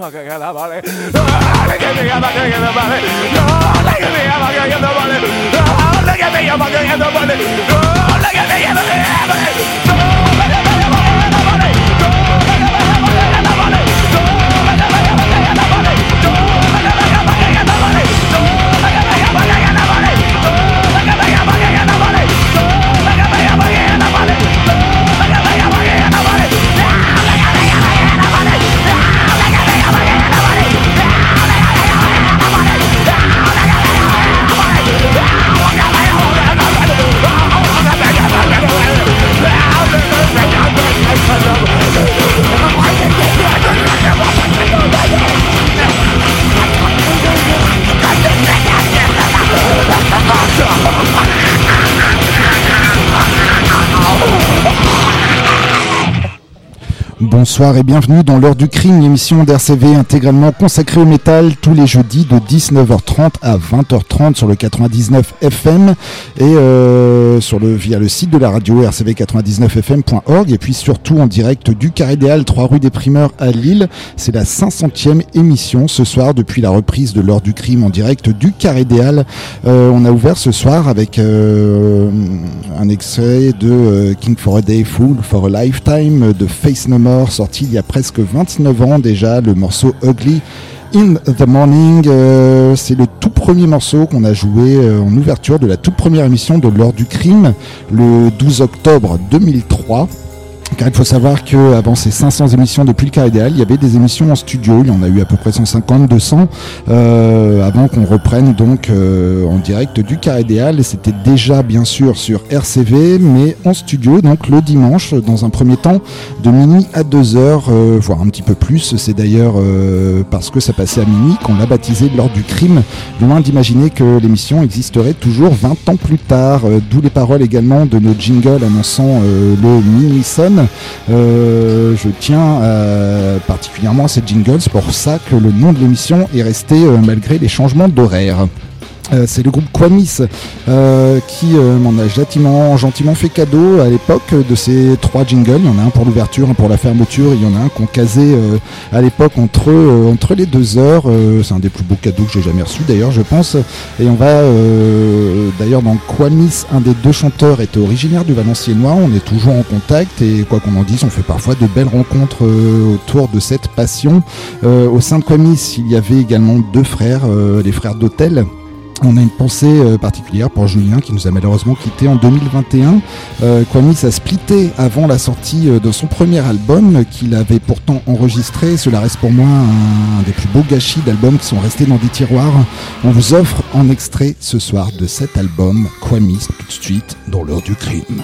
ஆமாம் Bonsoir et bienvenue dans l'heure du crime, l'émission d'RCV intégralement consacrée au métal tous les jeudis de 19h30 à 20h30 sur le 99 FM et euh, le via le site de la radio rcv99fm.org et puis surtout en direct du Carré des Halles, 3 rue des Primeurs à Lille. C'est la 500e émission ce soir depuis la reprise de l'heure du crime en direct du Carré des. Euh, on a ouvert ce soir avec euh, un extrait de King for a Day Fool for a Lifetime de Face No More sorti il y a presque 29 ans déjà, le morceau Ugly in the Morning. Euh, c'est le tout premier morceau qu'on a joué euh, en ouverture de la toute première émission de l'heure du crime, le 12 octobre 2003. Il faut savoir que avant ces 500 émissions depuis le cas idéal, il y avait des émissions en studio. Il y en a eu à peu près 150, 200 euh, avant qu'on reprenne donc euh, en direct du cas idéal. C'était déjà bien sûr sur RCV, mais en studio donc le dimanche dans un premier temps de minuit à 2 heures, euh, voire un petit peu plus. C'est d'ailleurs parce que ça passait à minuit qu'on l'a baptisé lors du crime. Loin d'imaginer que l'émission existerait toujours 20 ans plus tard. D'où les paroles également de nos jingles annonçant le minuit son euh, je tiens euh, particulièrement à cette jingle, c'est pour ça que le nom de l'émission est resté euh, malgré les changements d'horaire. Euh, c'est le groupe Quamis euh, qui euh, m'en a gentiment, fait cadeau à l'époque de ces trois jingles. Il y en a un pour l'ouverture, un pour la fermeture, il y en a un qu'on casait à l'époque entre, entre les deux heures. c'est un des plus beaux cadeaux que j'ai jamais reçu d'ailleurs, je pense. Et on va d'ailleurs dans Quamis, un des deux chanteurs était originaire du Valenciennois. On est toujours en contact et quoi qu'on en dise, on fait parfois de belles rencontres autour de cette passion. au sein de Quamis, il y avait également deux frères, les frères d'Hôtel on a une pensée euh, particulière pour Julien qui nous a malheureusement quitté en 2021. Euh, a splitté avant la sortie euh, de son premier album qu'il avait pourtant enregistré. Cela reste pour moi un, des plus beaux gâchis d'albums qui sont restés dans des tiroirs. On vous offre en extrait ce soir de cet album Kwamis tout de suite dans l'heure du crime.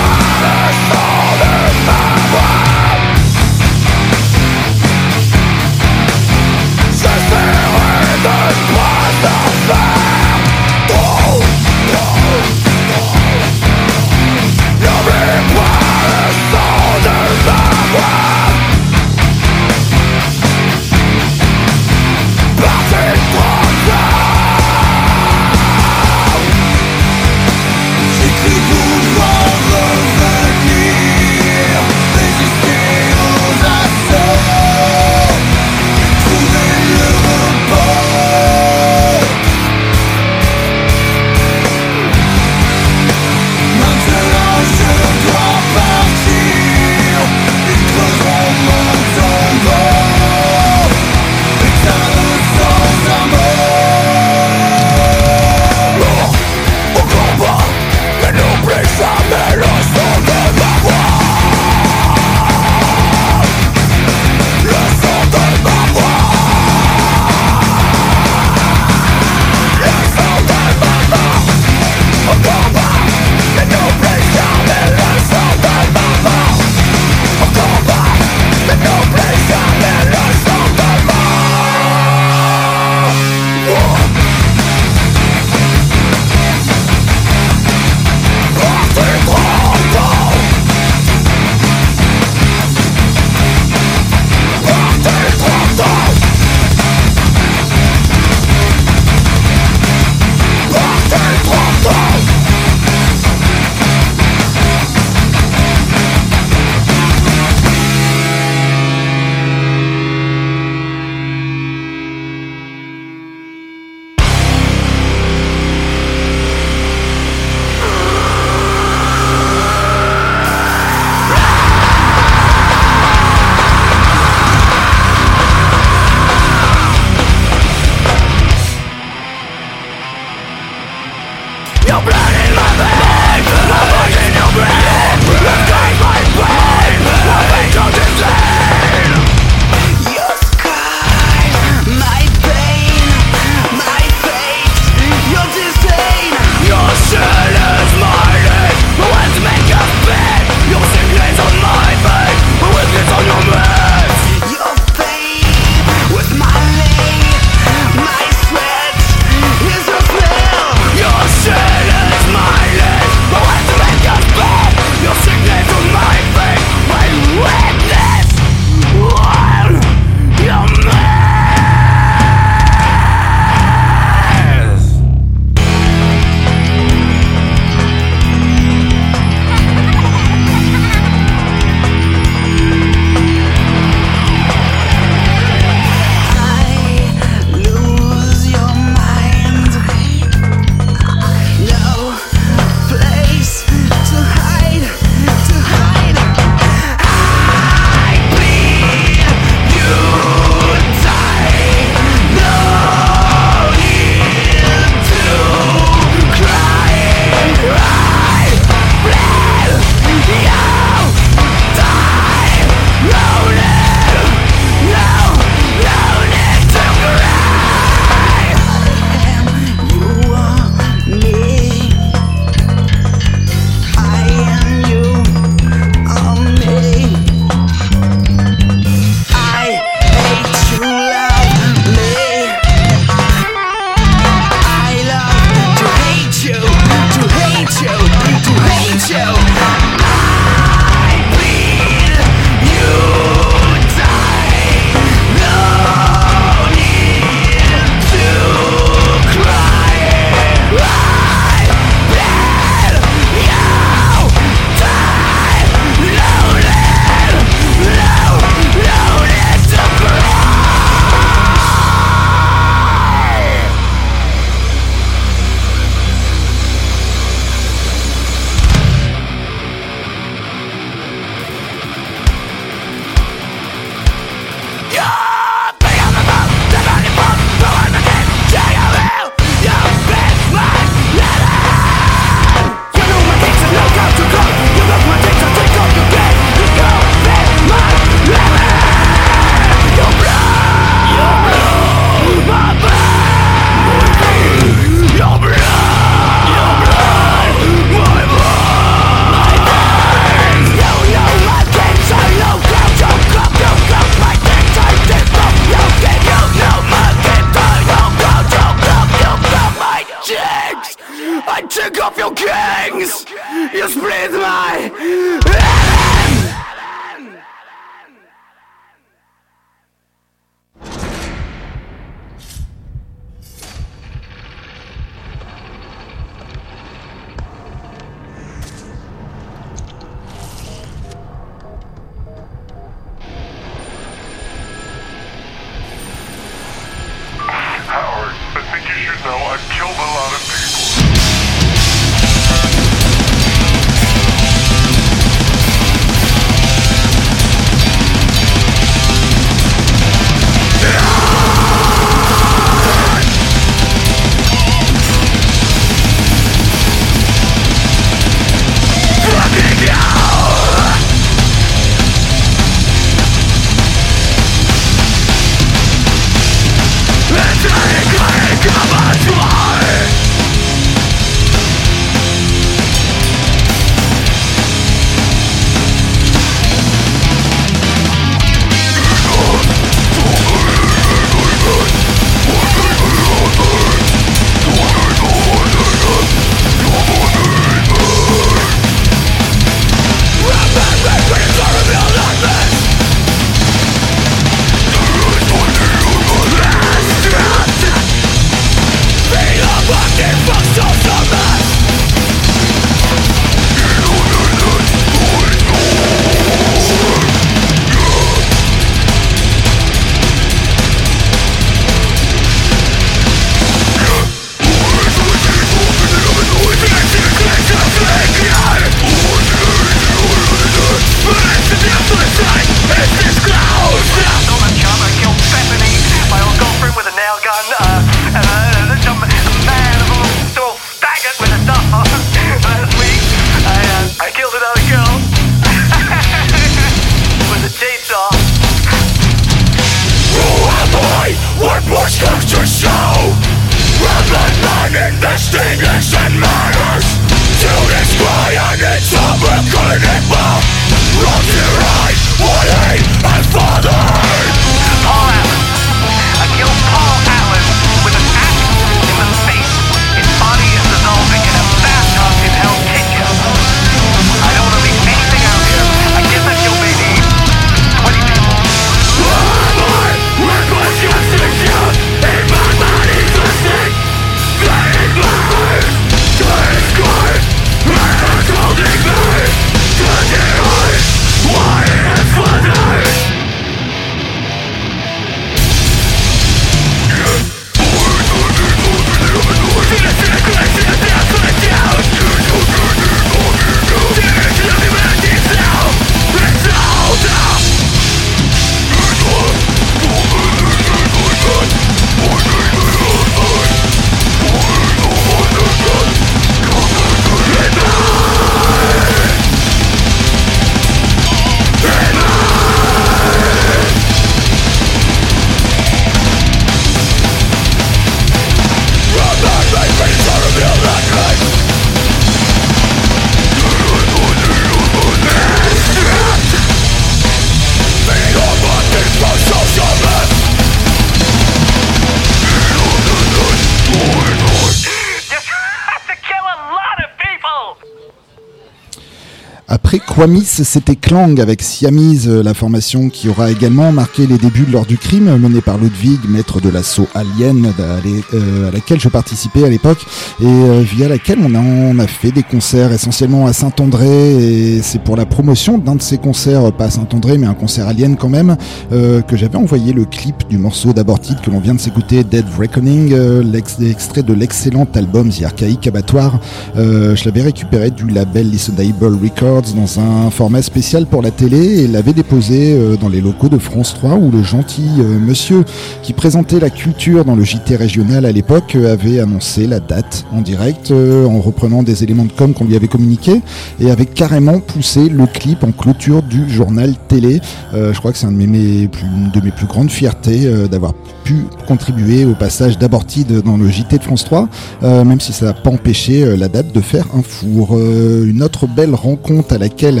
Quamis, c'était Clang avec Siamese, euh, la formation qui aura également marqué les débuts de l'heure du crime, menée par Ludwig, maître de l'assaut Alien, euh, à laquelle je participais à l'époque, et euh, via laquelle on a, fait des concerts essentiellement à Saint-André, et c'est pour la promotion d'un de ces concerts, pas à Saint-André, mais un concert Alien quand même, euh, que j'avais envoyé le clip du morceau d'Aborted que l'on vient de s'écouter, Dead Reckoning, euh, l'ex- extrait de l'excellent album The Archaïque Abattoir. Euh, je l'avais récupéré du label Listenable Records dans un format spécial pour la télé et l'avait déposé euh, dans les locaux de France 3 où le gentil euh, monsieur qui présentait la culture dans le JT régional à l'époque euh, avait annoncé la date en direct en reprenant des éléments de com qu'on lui avait communiqués et avait carrément poussé le clip en clôture du journal télé. Je crois que c'est un une de mes plus grandes fiertés d'avoir pu contribuer au passage d'Abortide dans le JT de France 3, euh, même si ça n'a pas empêché la date de faire un four. Une autre belle rencontre à laquelle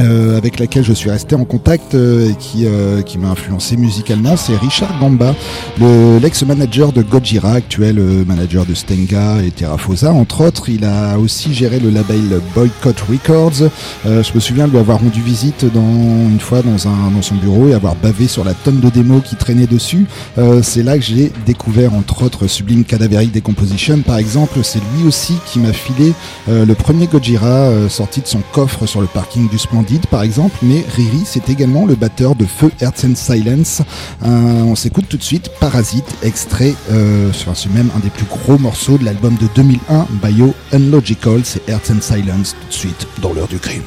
euh, avec laquelle je suis resté en contact euh, et qui, euh, qui m'a influencé musicalement, c'est Richard Gamba, le- l'ex-manager de Gojira, actuel euh, manager de Stenga et Terrafosa, entre autres. Il a aussi géré le label Boycott Records. Euh, je me souviens de lui avoir rendu visite dans, une fois dans, un, dans son bureau et avoir bavé sur la tonne de démos qui traînaient dessus. Euh, c'est là que j'ai découvert, entre autres, Sublime Cadaveric Decomposition, par exemple. C'est lui aussi qui m'a filé le premier Gojira sorti de son coffre sur le parking du Splendide Par exemple, mais Riri c'est également le batteur de Feu Hearts and Silence. Euh, on s'écoute tout de suite Parasite, extrait, euh, c'est même un des plus gros morceaux de l'album de 2001, Bio Unlogical, c'est Hearts and Silence tout de suite dans l'heure du crime.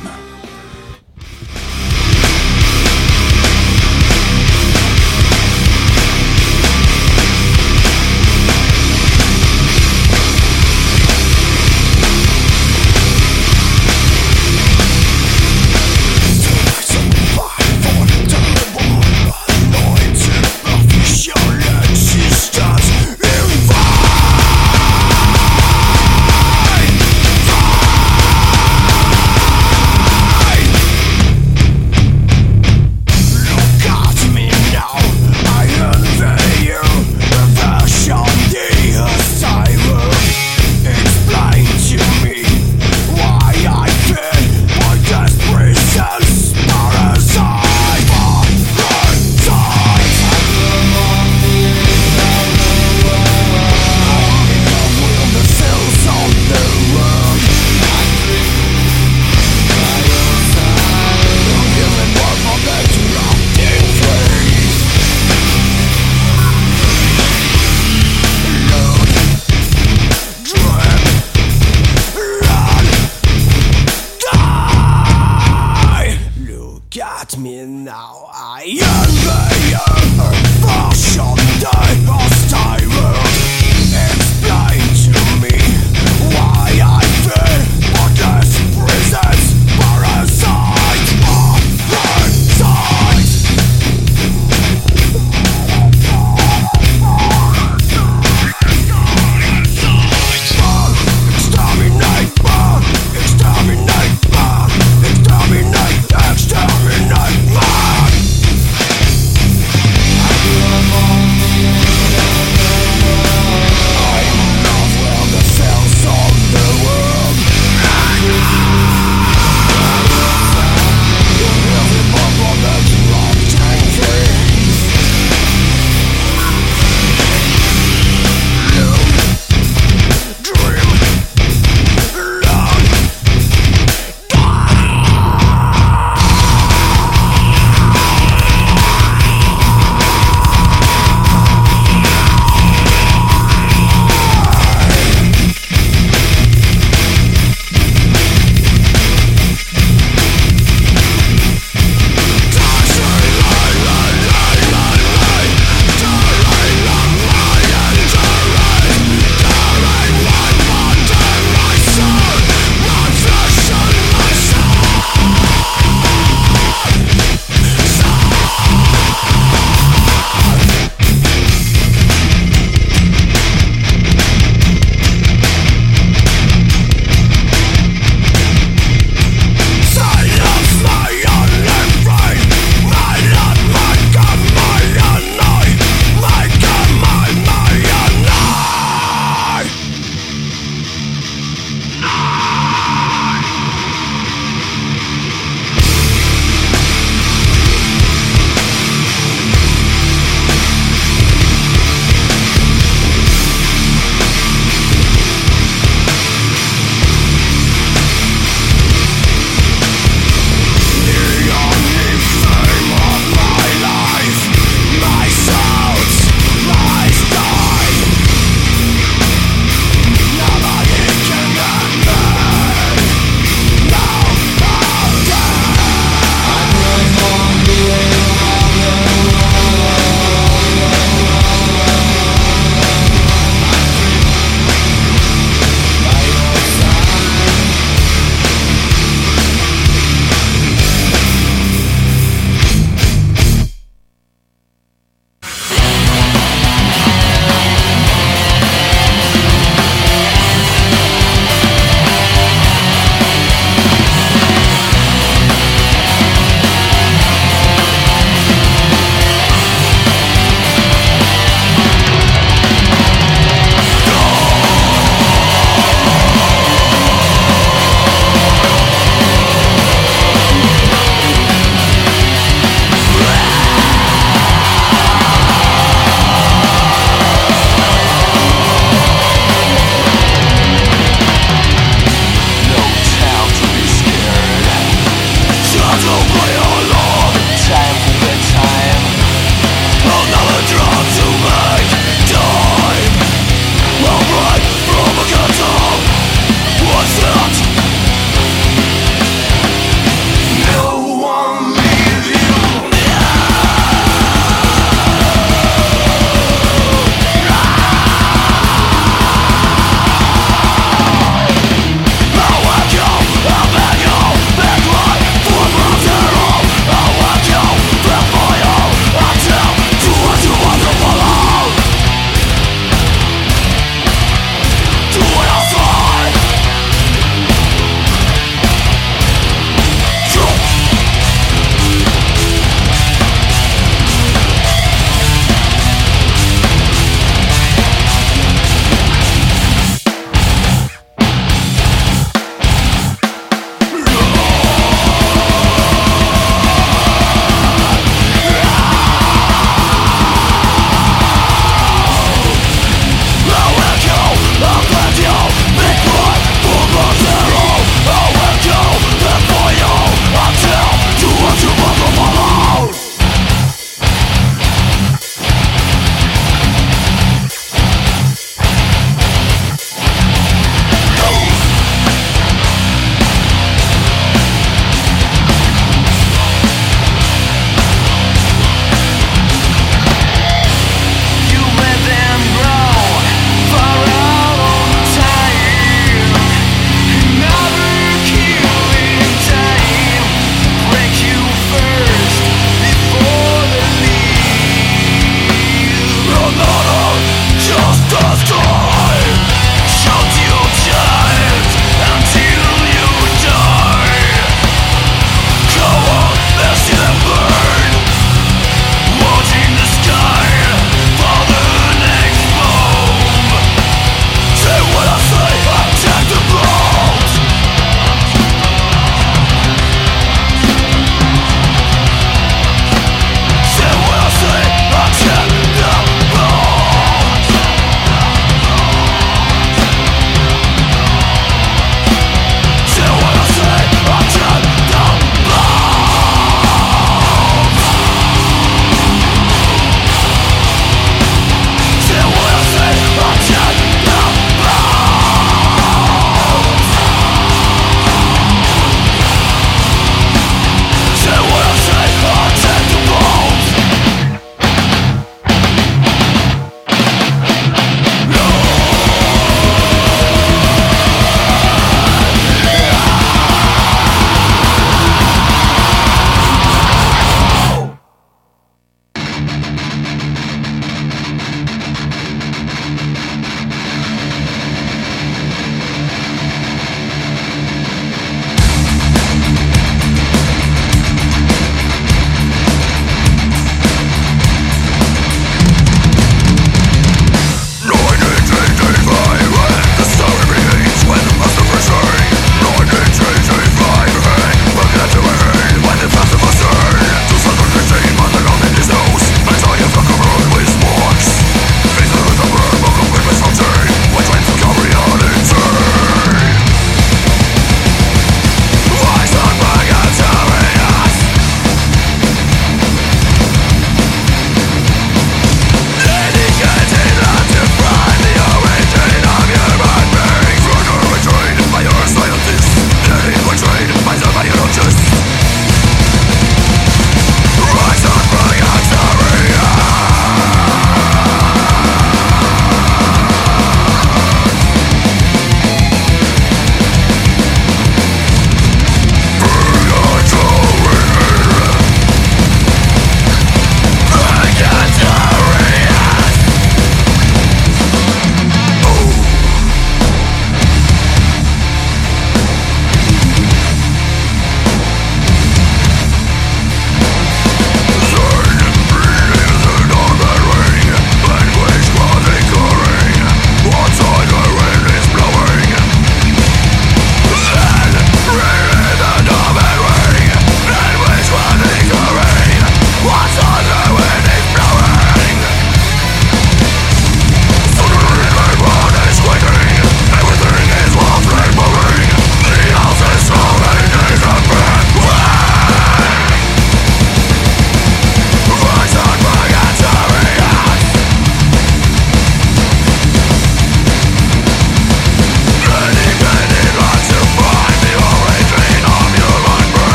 me now. I am the young.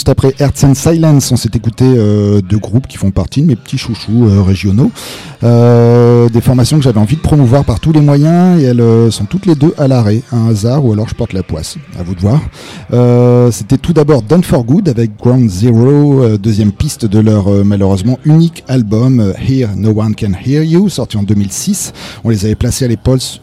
Juste après Earth and Silence, on s'est écouté euh, deux groupes qui font partie de mes petits chouchous euh, régionaux. Euh, des formations que j'avais envie de promouvoir par tous les moyens et elles euh, sont toutes les deux à l'arrêt. Un hasard ou alors je porte la poisse. À vous de voir. Euh, C'était tout d'abord Done for Good avec Ground Zero, euh, deuxième piste de leur malheureusement unique album Here No One Can Hear You, sorti en 2006. On les avait placés à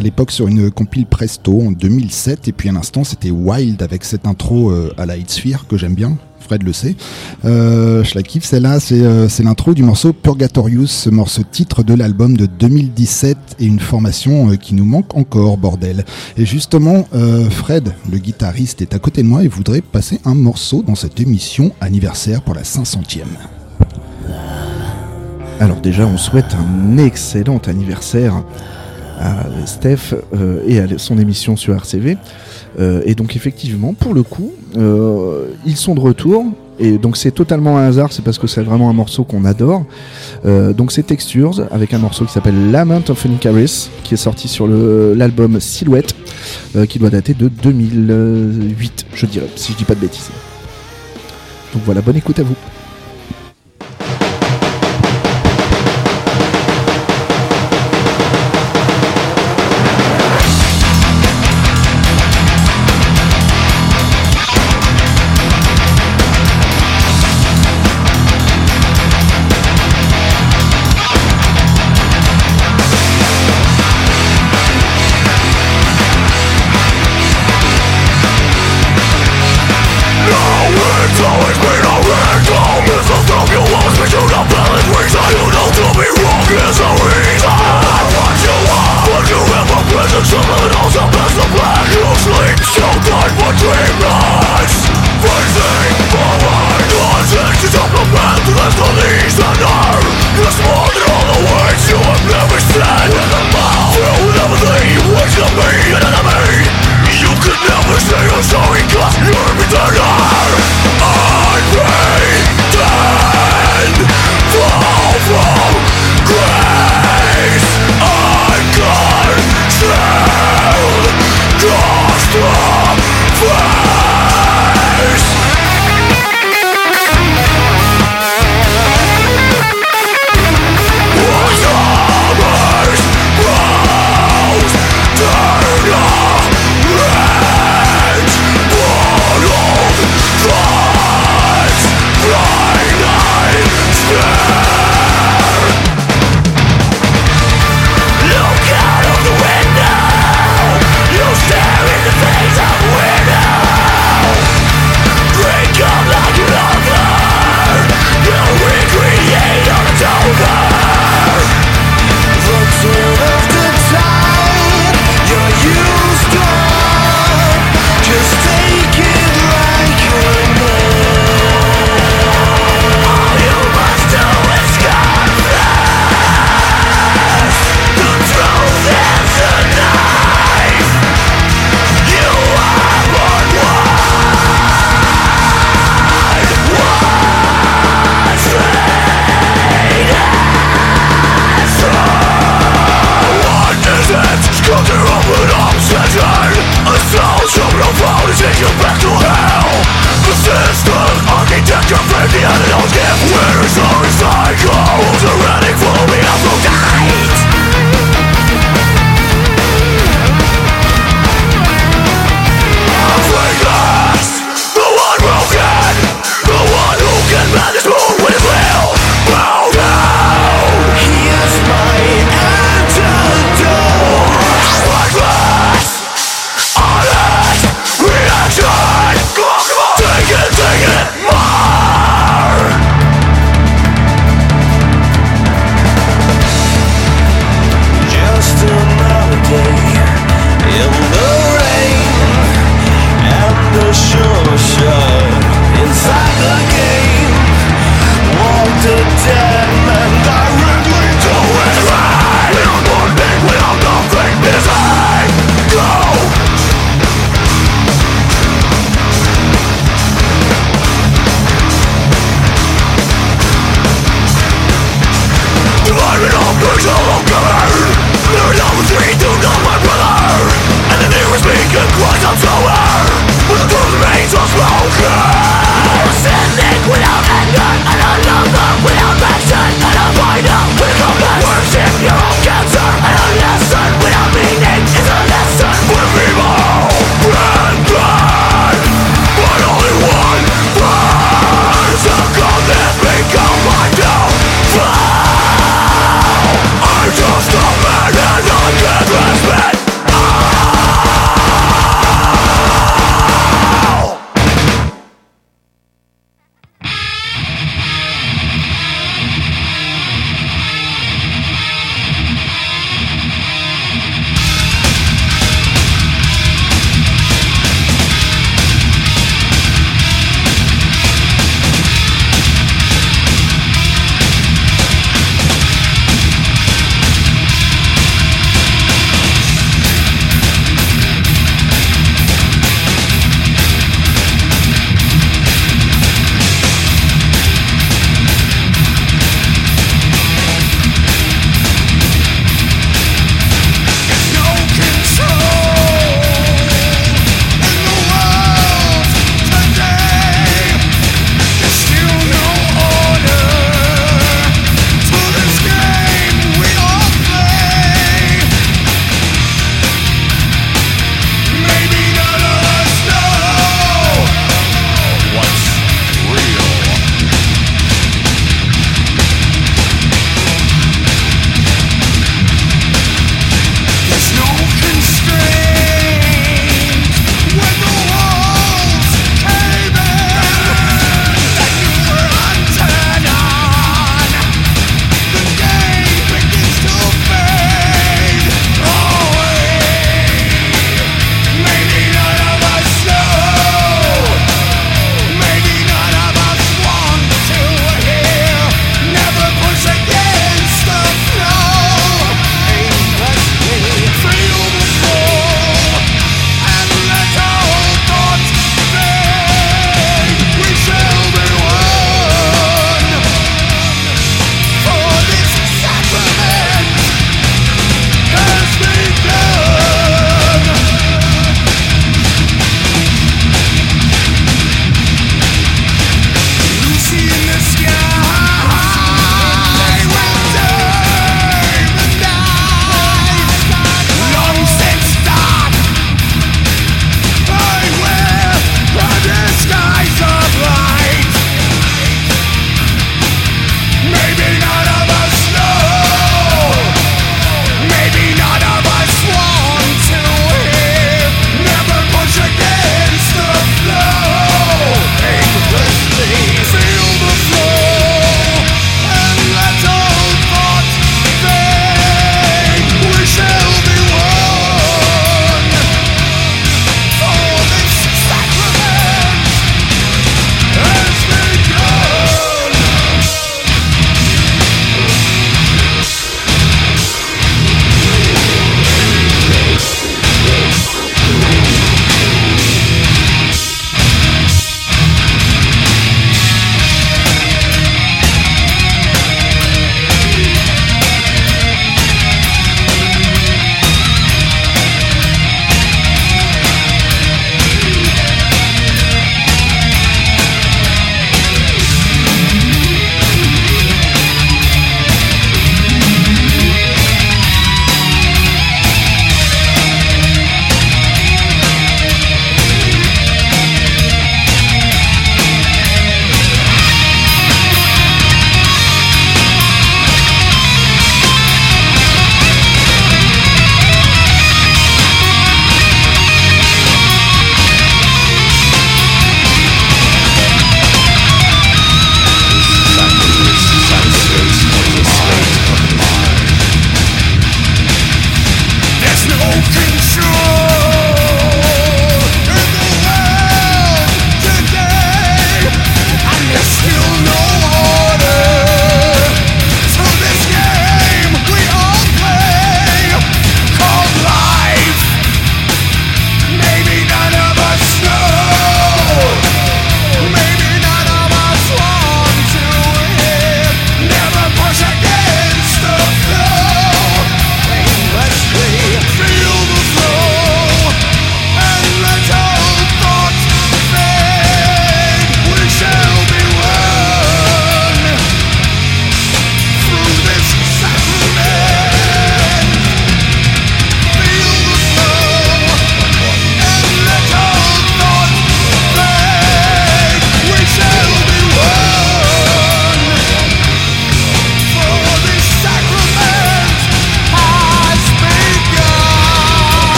l'époque sur une compile Presto en 2007 et puis à l'instant c'était Wild avec cette intro à la Hitsphere que j'aime bien. Fred le sait. Euh, je la kiffe celle-là, c'est l'intro du morceau Purgatorious, ce morceau titre de l'album de 2017 et une formation euh, qui nous manque encore, bordel. Et justement, euh, Fred, le guitariste, est à côté de moi et voudrait passer un morceau dans cette émission anniversaire pour la 500e. Alors déjà, on souhaite un excellent anniversaire à Steph euh, et à son émission sur RCV. Et donc effectivement, pour le coup, ils sont de retour. Et donc c'est totalement un hasard, c'est parce que c'est vraiment un morceau qu'on adore. Euh, donc c'est Textures avec un morceau qui s'appelle Lament of an Icarus, qui est sorti sur l'album Silhouette, euh, qui doit dater de 2008, je dirais, si je dis pas de bêtises. Donc voilà, bonne écoute à vous. The unknown's gift Where is our cycles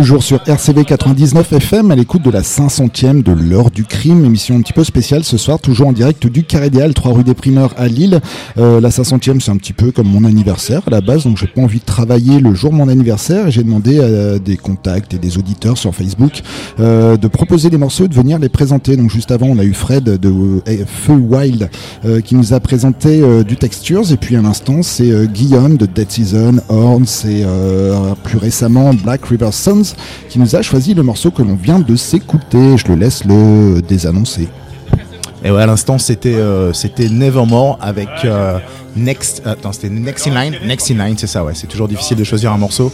toujours sur RCV 99 FM à l'écoute de la 500e de l'heure du crime, émission un petit peu spéciale ce soir, toujours en direct du Carré des Halles, 3 rue des Primeurs à Lille. Euh, la 500e c'est un petit peu comme mon anniversaire à la base, donc j'ai pas envie de travailler le jour de mon anniversaire et j'ai demandé à des contacts et des auditeurs sur Facebook euh, de proposer des morceaux de venir les présenter. Donc juste avant on a eu Fred de Feu Wild euh, qui nous a présenté euh, du Textures et puis à l'instant c'est euh, Guillaume de Dead Season, Horns et plus récemment Black River Sons qui nous a choisi le morceau que l'on vient de s'écouter. Je le laisse le désannoncer. Et ouais, à l'instant, c'était euh, c'était Nevermore avec euh, Next. Attends, c'était Next in Line. Next in Line, c'est ça, ouais. C'est toujours difficile de choisir un morceau.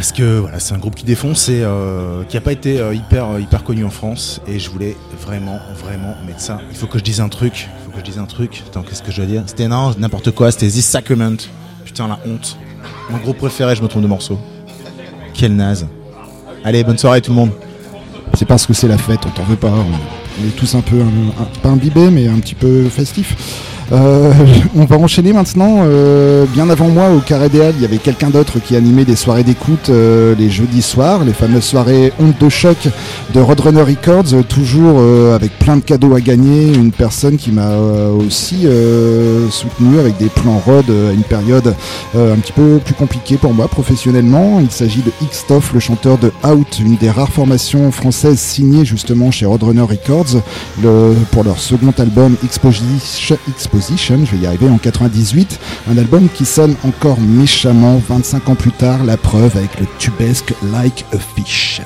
Parce que voilà, c'est un groupe qui défonce et euh, qui n'a pas été euh, hyper, euh, connu en France. Et je voulais vraiment, vraiment mettre ça. Il faut que je dise un truc. Il faut que je dise un truc. Attends, qu'est-ce que je dois dire? C'était n'importe quoi. C'était The Sacrament. Putain, la honte. Mon groupe préféré, je me trompe de morceau. Quel naze. Allez, bonne soirée tout le monde. C'est parce que c'est la fête, on t'en veut pas. On, on est tous un peu, un- un- pas imbibés, mais un petit peu festifs. Euh, on va enchaîner maintenant. euh, bien avant moi, au Carré des Halles, il y avait quelqu'un d'autre qui animait des soirées d'écoute euh, les jeudis soirs, les fameuses soirées Honte de choc de Roadrunner Records, toujours avec plein de cadeaux à gagner. Une personne qui m'a aussi soutenu avec des plans Rod à une période un petit peu plus compliquée pour moi professionnellement. Il s'agit de Xtoff, le chanteur de Out, une des rares formations françaises signées justement chez Roadrunner Records pour leur second album Exposition, Je vais y arriver en 98, un album qui sonne encore méchamment 25 ans plus tard, la preuve avec le tubesque Like a Fish.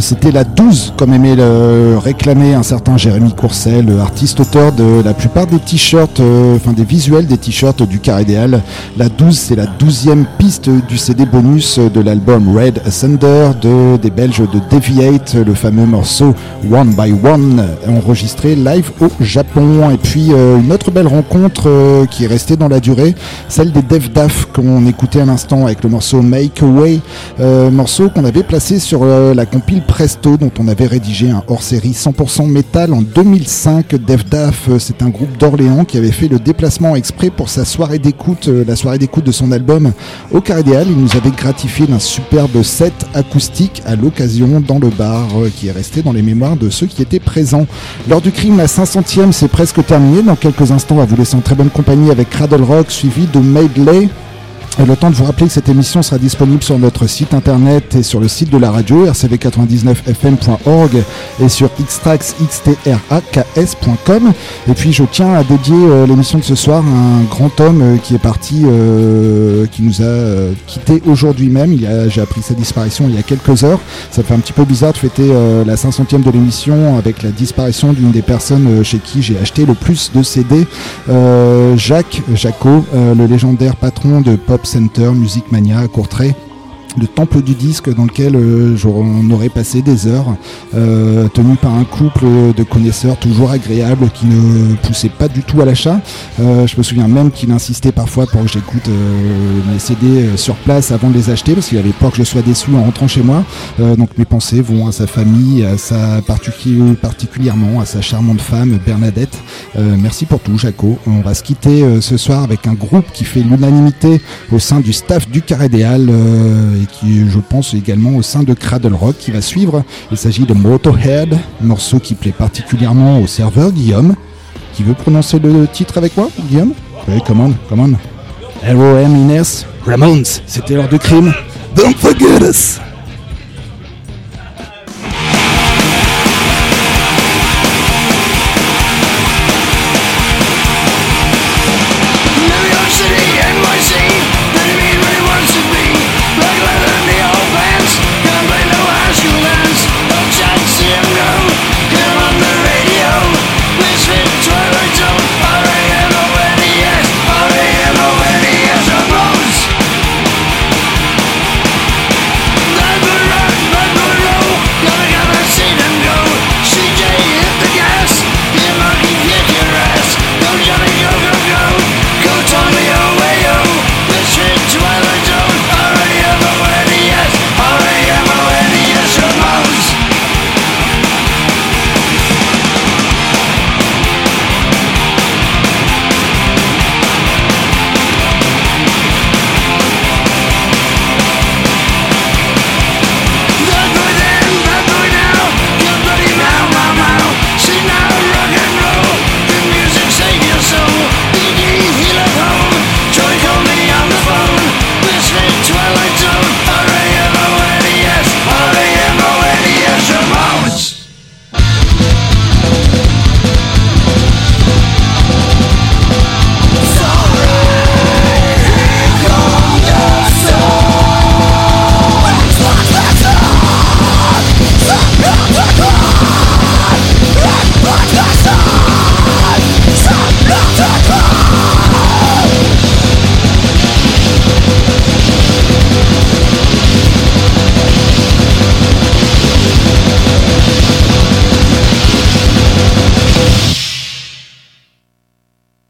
C'était la 12, comme aimait le réclamer un certain Jérémy Courcel, artiste auteur de la plupart des t-shirts, euh, enfin des visuels des t-shirts du Car Idéal. La 12, c'est la douzième piste du CD bonus de l'album Red Ascender de, des Belges de Deviate, le fameux morceau One by One, enregistré live au Japon. Et puis euh, une autre belle rencontre euh, qui est restée dans la durée, celle des Dev Daf qu'on écoutait à l'instant avec le morceau Make Away, morceau qu'on avait placé sur la compile Presto dont on avait rédigé un hors-série 100% métal en 2005. Dev Daf, c'est un groupe d'Orléans qui avait fait le déplacement exprès pour sa soirée d'écoute, euh, la soirée d'écoute de son album au Car Idéal. Il nous avait gratifié d'un superbe set acoustique à l'occasion dans le bar euh, qui est resté dans les mémoires de ceux qui étaient présents. L'heure du crime, la 500e, c'est presque terminé. Dans quelques instants, on va vous laisser en très bonne compagnie avec Cradle Rock suivi de Medley. Le temps de vous rappeler que cette émission sera disponible sur notre site internet et sur le site de la radio rcv99fm.org et sur xtrax.xtraks.com. Et puis je tiens à dédier euh, l'émission de ce soir à un grand homme euh, qui est parti, euh, qui nous a euh, quitté aujourd'hui même. Il a- J'ai appris sa disparition il y a quelques heures. Ça fait un petit peu bizarre de fêter la 500e de l'émission avec la disparition d'une des personnes chez qui j'ai acheté le plus de CD. Jacques Jacot, le légendaire patron de Pop Center, Music Mania à Courtrai. Le temple du disque dans lequel euh, on aurait passé des heures, euh, tenu par un couple de connaisseurs toujours agréables qui ne poussaient pas du tout à l'achat. Euh, je me souviens même qu'il insistait parfois pour que j'écoute euh, mes CD euh, sur place avant de les acheter parce qu'il avait peur que je sois déçu en rentrant chez moi. Euh, donc mes pensées vont à sa famille, à sa particu- particulièrement à sa charmante femme Bernadette. Merci pour tout, Jaco. On va se quitter ce soir avec un groupe qui fait l'unanimité au sein du staff du Carré euh, et qui, je pense, également au sein de Cradle Rock qui va suivre. Il s'agit de Motorhead, morceau qui plaît particulièrement au serveur Guillaume. Qui veut prononcer le titre avec moi, Guillaume? Oui, come on. R.O.M. Inès, Ramones, c'était l'heure du crime. Don't forget us